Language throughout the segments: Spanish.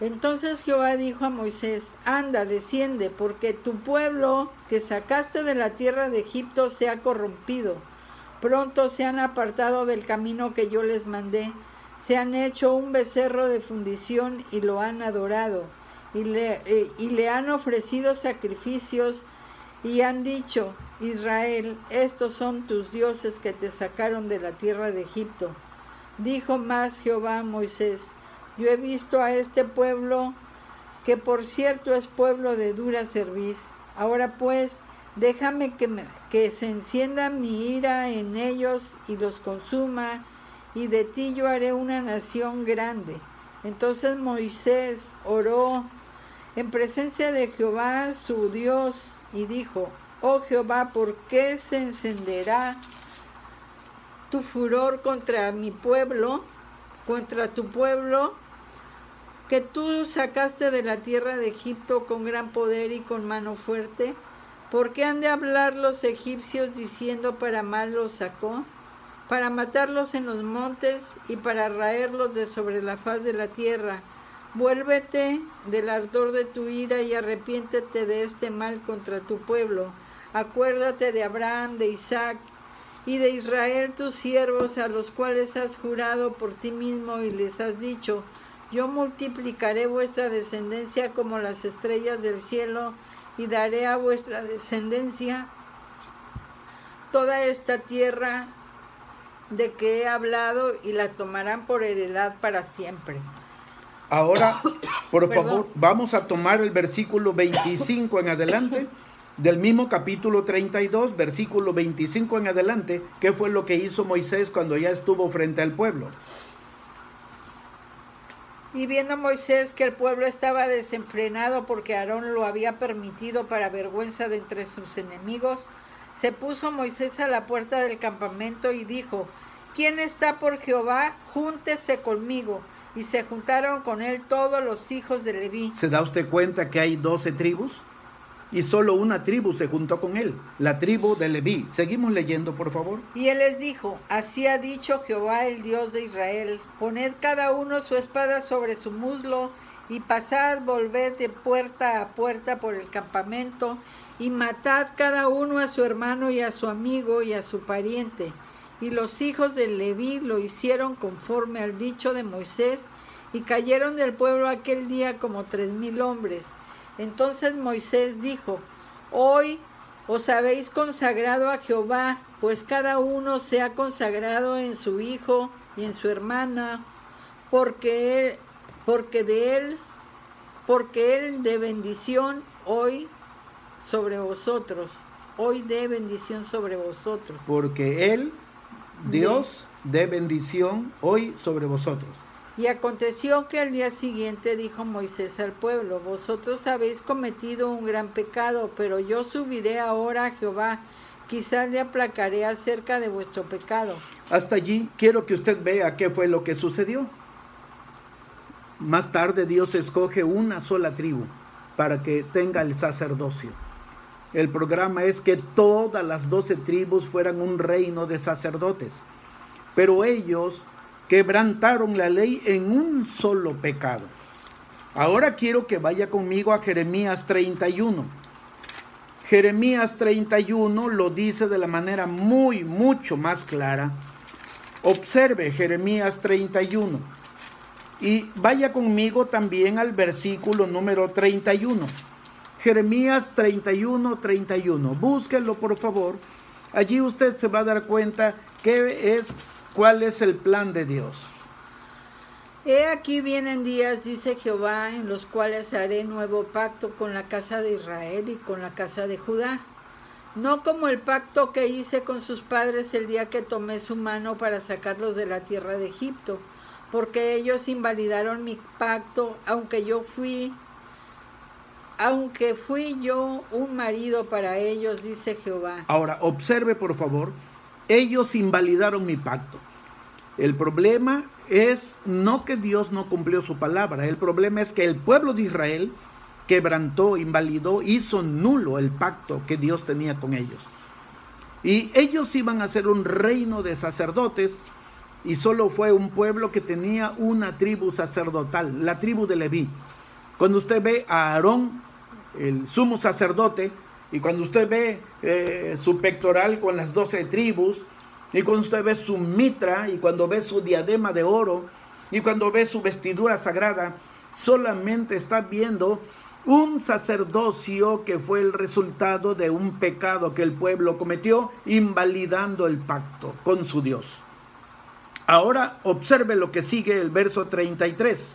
Entonces Jehová dijo a Moisés, anda, desciende, porque tu pueblo que sacaste de la tierra de Egipto se ha corrompido. Pronto se han apartado del camino que yo les mandé, se han hecho un becerro de fundición y lo han adorado, y le, eh, han ofrecido sacrificios y han dicho, Israel, estos son tus dioses que te sacaron de la tierra de Egipto. Dijo más Jehová a Moisés, yo he visto a este pueblo, que por cierto es pueblo de dura cerviz. Ahora pues, déjame que, que se encienda mi ira en ellos y los consuma, y de ti yo haré una nación grande. Entonces Moisés oró en presencia de Jehová su Dios y dijo, oh Jehová, ¿por qué se encenderá tu furor contra mi pueblo, contra tu pueblo, que tú sacaste de la tierra de Egipto con gran poder y con mano fuerte? ¿Por qué han de hablar los egipcios diciendo para mal los sacó? Para matarlos en los montes y para raerlos de sobre la faz de la tierra. Vuélvete del ardor de tu ira y arrepiéntete de este mal contra tu pueblo. Acuérdate de Abraham, de Isaac y de Israel tus siervos, a los cuales has jurado por ti mismo y les has dicho, yo multiplicaré vuestra descendencia como las estrellas del cielo y daré a vuestra descendencia toda esta tierra de que he hablado y la tomarán por heredad para siempre. Ahora, por favor, vamos a tomar el versículo 25 en adelante del mismo capítulo 32, versículo 25 en adelante, ¿qué fue lo que hizo Moisés cuando ya estuvo frente al pueblo? Y viendo Moisés que el pueblo estaba desenfrenado porque Aarón lo había permitido para vergüenza de entre sus enemigos, se puso Moisés a la puerta del campamento y dijo, ¿quién está por Jehová? Júntese conmigo. Y se juntaron con él todos los hijos de Leví. ¿Se da usted cuenta que hay doce tribus? Y solo una tribu se juntó con él, la tribu de Leví. Seguimos leyendo, por favor. Y él les dijo, así ha dicho Jehová el Dios de Israel, poned cada uno su espada sobre su muslo y pasad, volved de puerta a puerta por el campamento y matad cada uno a su hermano y a su amigo y a su pariente. Y los hijos de Leví lo hicieron conforme al dicho de Moisés y cayeron del pueblo aquel día como tres mil hombres. Entonces Moisés dijo, hoy os habéis consagrado a Jehová, pues cada uno se ha consagrado en su hijo y en su hermana, porque porque de él, porque él de bendición hoy sobre vosotros, hoy de bendición sobre vosotros. Porque él, Dios, de bendición hoy sobre vosotros. Y aconteció que al día siguiente dijo Moisés al pueblo, vosotros habéis cometido un gran pecado, pero yo subiré ahora a Jehová, quizás le aplacaré acerca de vuestro pecado. Hasta allí quiero que usted vea qué fue lo que sucedió. Más tarde Dios escoge una sola tribu para que tenga el sacerdocio. El programa es que todas las doce tribus fueran un reino de sacerdotes, pero ellos quebrantaron la ley en un solo pecado. Ahora quiero que vaya conmigo a Jeremías 31. Jeremías 31 lo dice de la manera muy, mucho más clara. Observe Jeremías 31. Y vaya conmigo también al versículo número 31. Jeremías 31, 31. Búsquenlo por favor. Allí usted se va a dar cuenta que es ¿Cuál es el plan de Dios? He aquí vienen días, dice Jehová, en los cuales haré nuevo pacto con la casa de Israel y con la casa de Judá. No como el pacto que hice con sus padres el día que tomé su mano para sacarlos de la tierra de Egipto, porque ellos invalidaron mi pacto, aunque yo fui aunque fui yo un marido para ellos, dice Jehová. Ahora, observe por favor, ellos invalidaron mi pacto. El problema es no que Dios no cumplió su palabra, el problema es que el pueblo de Israel quebrantó, invalidó, hizo nulo el pacto que Dios tenía con ellos. Y ellos iban a ser un reino de sacerdotes y solo fue un pueblo que tenía una tribu sacerdotal, la tribu de Leví. Cuando usted ve a Aarón, el sumo sacerdote, y cuando usted ve eh, su pectoral con las doce tribus, y cuando usted ve su mitra, y cuando ve su diadema de oro, y cuando ve su vestidura sagrada, solamente está viendo un sacerdocio que fue el resultado de un pecado que el pueblo cometió, invalidando el pacto con su Dios. Ahora observe lo que sigue el verso 33.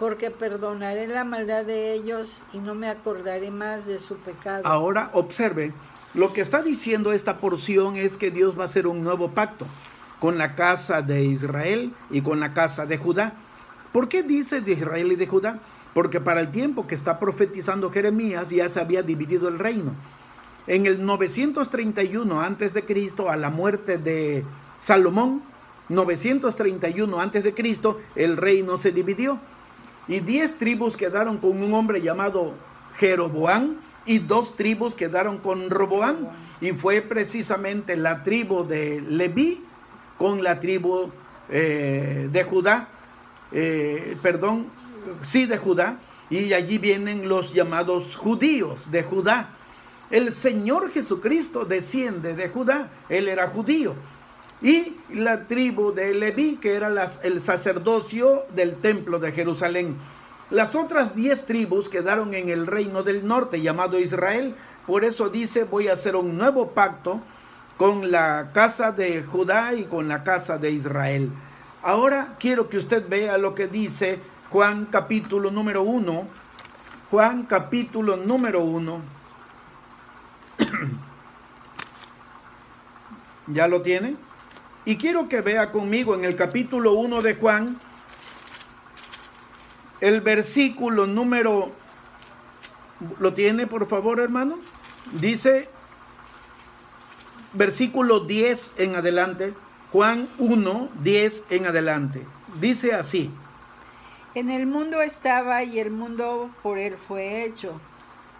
porque perdonaré la maldad de ellos y no me acordaré más de su pecado. Ahora observe, lo que está diciendo esta porción es que Dios va a hacer un nuevo pacto con la casa de Israel y con la casa de Judá. ¿Por qué dice de Israel y de Judá? Porque para el tiempo que está profetizando Jeremías ya se había dividido el reino. En el 931 antes de Cristo, a la muerte de Salomón, 931 antes de Cristo, el reino se dividió y diez tribus quedaron con un hombre llamado Jeroboán y dos tribus quedaron con Roboán y fue precisamente la tribu de Leví con la tribu eh, de Judá, eh, perdón, sí de Judá, y allí vienen los llamados judíos de Judá. El Señor Jesucristo desciende de Judá, él era judío, y la tribu de Leví, que era el sacerdocio del templo de Jerusalén. Las otras diez tribus quedaron en el reino del norte llamado Israel. Por eso dice, voy a hacer un nuevo pacto con la casa de Judá y con la casa de Israel. Ahora quiero que usted vea lo que dice Juan capítulo número uno. Juan capítulo número uno. ¿Ya lo tiene? Y quiero que vea conmigo en el capítulo 1 de Juan, el versículo número, ¿lo tiene por favor hermano? Dice, versículo 10 en adelante, Juan 1, 10 en adelante. Dice así. En el mundo estaba y el mundo por él fue hecho,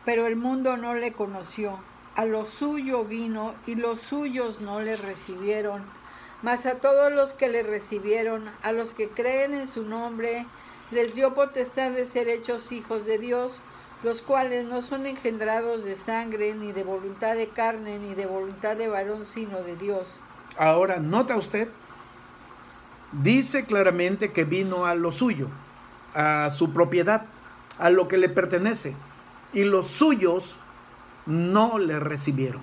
pero el mundo no le conoció. A lo suyo vino y los suyos no le recibieron mas a todos los que le recibieron, a los que creen en su nombre, les dio potestad de ser hechos hijos de Dios, los cuales no son engendrados de sangre, ni de voluntad de carne, ni de voluntad de varón, sino de Dios. Ahora, nota usted, dice claramente que vino a lo suyo, a su propiedad, a lo que le pertenece, y los suyos no le recibieron.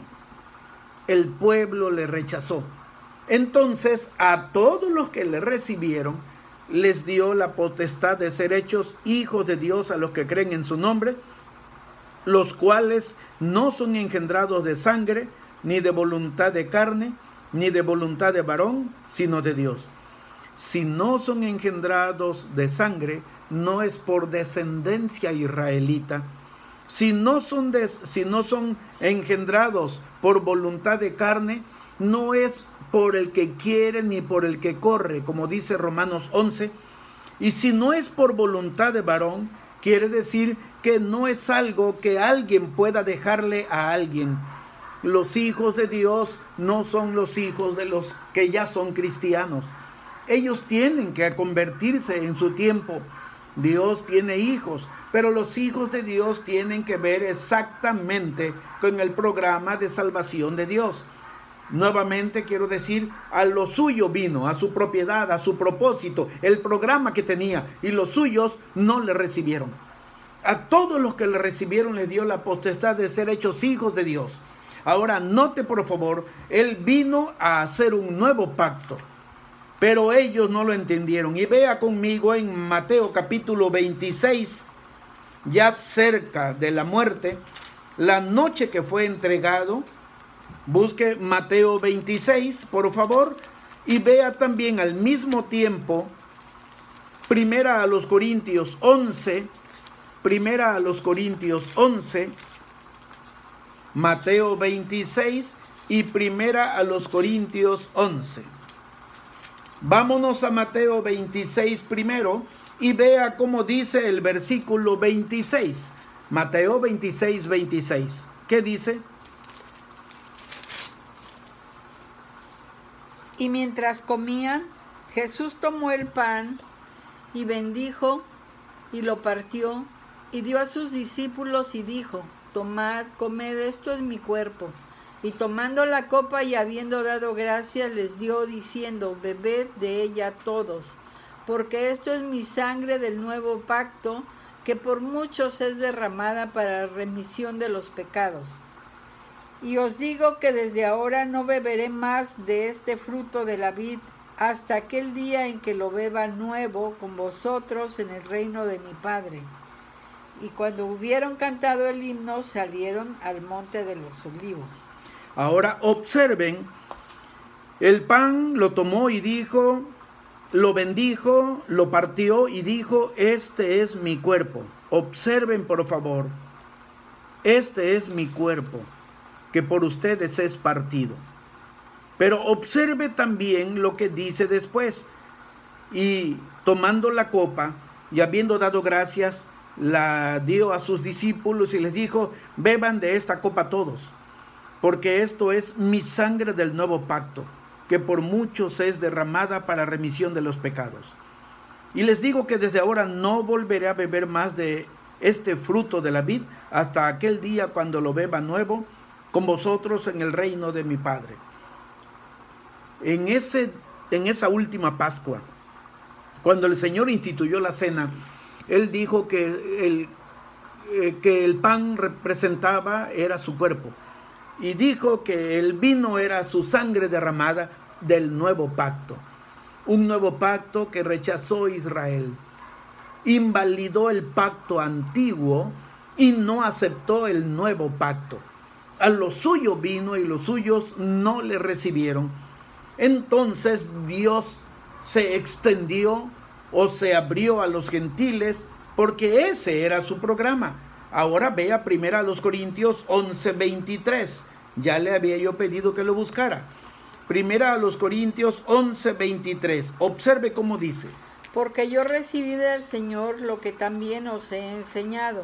El pueblo le rechazó. Entonces a todos los que le recibieron, les dio la potestad de ser hechos hijos de Dios a los que creen en su nombre, los cuales no son engendrados de sangre, ni de voluntad de carne, ni de voluntad de varón, sino de Dios. Si no son engendrados de sangre, no es por descendencia israelita. Si no son, si no son engendrados por voluntad de carne, no es por el que quiere ni por el que corre, como dice Romanos 11. Y si no es por voluntad de varón, quiere decir que no es algo que alguien pueda dejarle a alguien. Los hijos de Dios no son los hijos de los que ya son cristianos. Ellos tienen que convertirse en su tiempo. Dios tiene hijos, pero los hijos de Dios tienen que ver exactamente con el programa de salvación de Dios. Nuevamente quiero decir, a lo suyo vino, a su propiedad, a su propósito, el programa que tenía, y los suyos no le recibieron. A todos los que le recibieron le dio la potestad de ser hechos hijos de Dios. Ahora, note por favor, Él vino a hacer un nuevo pacto, pero ellos no lo entendieron. Y vea conmigo en Mateo capítulo 26, ya cerca de la muerte, la noche que fue entregado, Busque Mateo 26, por favor, y vea también al mismo tiempo Primera a los Corintios 11, primera a los Corintios 11, Mateo 26 y primera a los Corintios 11. Vámonos a Mateo 26 primero y vea cómo dice el versículo 26. Mateo 26, 26. ¿Qué dice? Y mientras comían, Jesús tomó el pan y bendijo y lo partió y dio a sus discípulos y dijo, tomad, comed, esto es mi cuerpo. Y tomando la copa y habiendo dado gracias, les dio diciendo, bebed de ella todos, porque esto es mi sangre del nuevo pacto, que por muchos es derramada para remisión de los pecados. Y os digo que desde ahora no beberé más de este fruto de la vid hasta aquel día en que lo beba nuevo con vosotros en el reino de mi Padre. Y cuando hubieron cantado el himno, salieron al monte de los olivos. Ahora observen, el pan lo tomó y dijo, lo bendijo, lo partió y dijo, este es mi cuerpo. Observen por favor, este es mi cuerpo, que por ustedes es partido. Pero observe también lo que dice después. Y tomando la copa y habiendo dado gracias, la dio a sus discípulos y les dijo, beban de esta copa todos porque esto es mi sangre del nuevo pacto, que por muchos es derramada para remisión de los pecados. Y les digo que desde ahora no volveré a beber más de este fruto de la vid hasta aquel día cuando lo beba nuevo con vosotros en el reino de mi Padre. En, ese, en esa última Pascua, cuando el Señor instituyó la cena, Él dijo que el, eh, que el pan representaba era su cuerpo y dijo que el vino era su sangre derramada del nuevo pacto. Un nuevo pacto que rechazó Israel. Invalidó el pacto antiguo y no aceptó el nuevo pacto. A lo suyo vino y los suyos no le recibieron. Entonces Dios se extendió o se abrió a los gentiles porque ese era su programa Ahora vea primero a los Corintios 11:23. Ya le había yo pedido que lo buscara. Primera a los Corintios 11:23. Observe cómo dice. Porque yo recibí del Señor lo que también os he enseñado,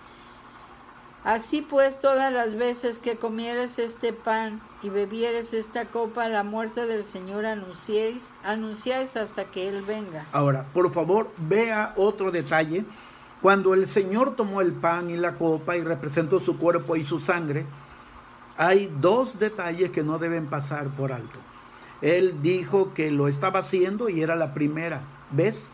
Así pues, todas las veces que comieres este pan y bebieres esta copa, la muerte del Señor anunciéis, anunciáis hasta que Él venga. Ahora, por favor, vea otro detalle cuando el Señor tomó el pan y la copa y representó su cuerpo y su sangre, hay dos detalles que no deben pasar por alto. Él dijo que lo estaba haciendo y era la primera vez.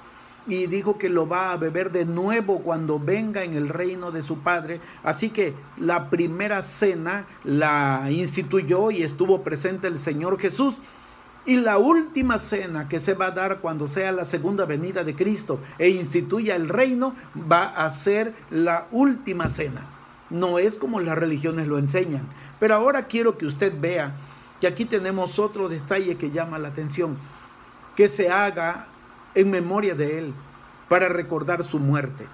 Y dijo que lo va a beber de nuevo cuando venga en el reino de su Padre. Así que la primera cena la instituyó y estuvo presente el Señor Jesús. Y la última cena que se va a dar cuando sea la segunda venida de Cristo e instituya el reino va a ser la última cena. No es como las religiones lo enseñan. Pero ahora quiero que usted vea que aquí tenemos otro detalle que llama la atención. Que se haga en memoria de Él para recordar su muerte.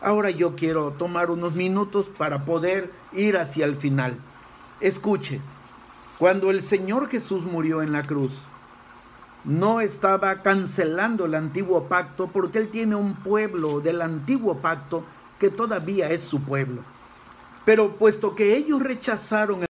Ahora yo quiero tomar unos minutos para poder ir hacia el final. Escuche, cuando el Señor Jesús murió en la cruz, no estaba cancelando el antiguo pacto porque Él tiene un pueblo del antiguo pacto que todavía es su pueblo. Pero puesto que ellos rechazaron